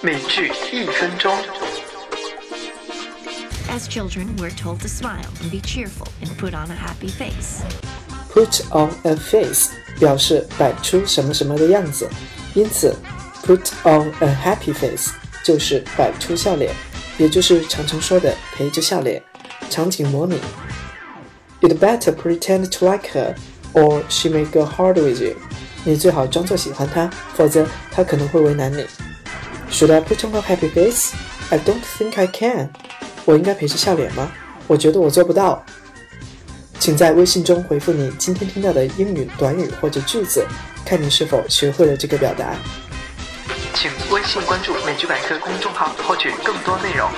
美剧一分钟。As children, we're told to smile and be cheerful and put on a happy face. Put on a face 表示摆出什么什么的样子，因此 put on a happy face 就是摆出笑脸，也就是常常说的陪着笑脸。场景模拟：You'd better pretend to like her, or she may go hard with you. 你最好装作喜欢她，否则她可能会为难你。 Should I put on a happy face? I don't think I can. 我应该陪着笑脸吗？我觉得我做不到。请在微信中回复你今天听到的英语短语或者句子，看你是否学会了这个表达。请微信关注“美剧百科”公众号，获取更多内容。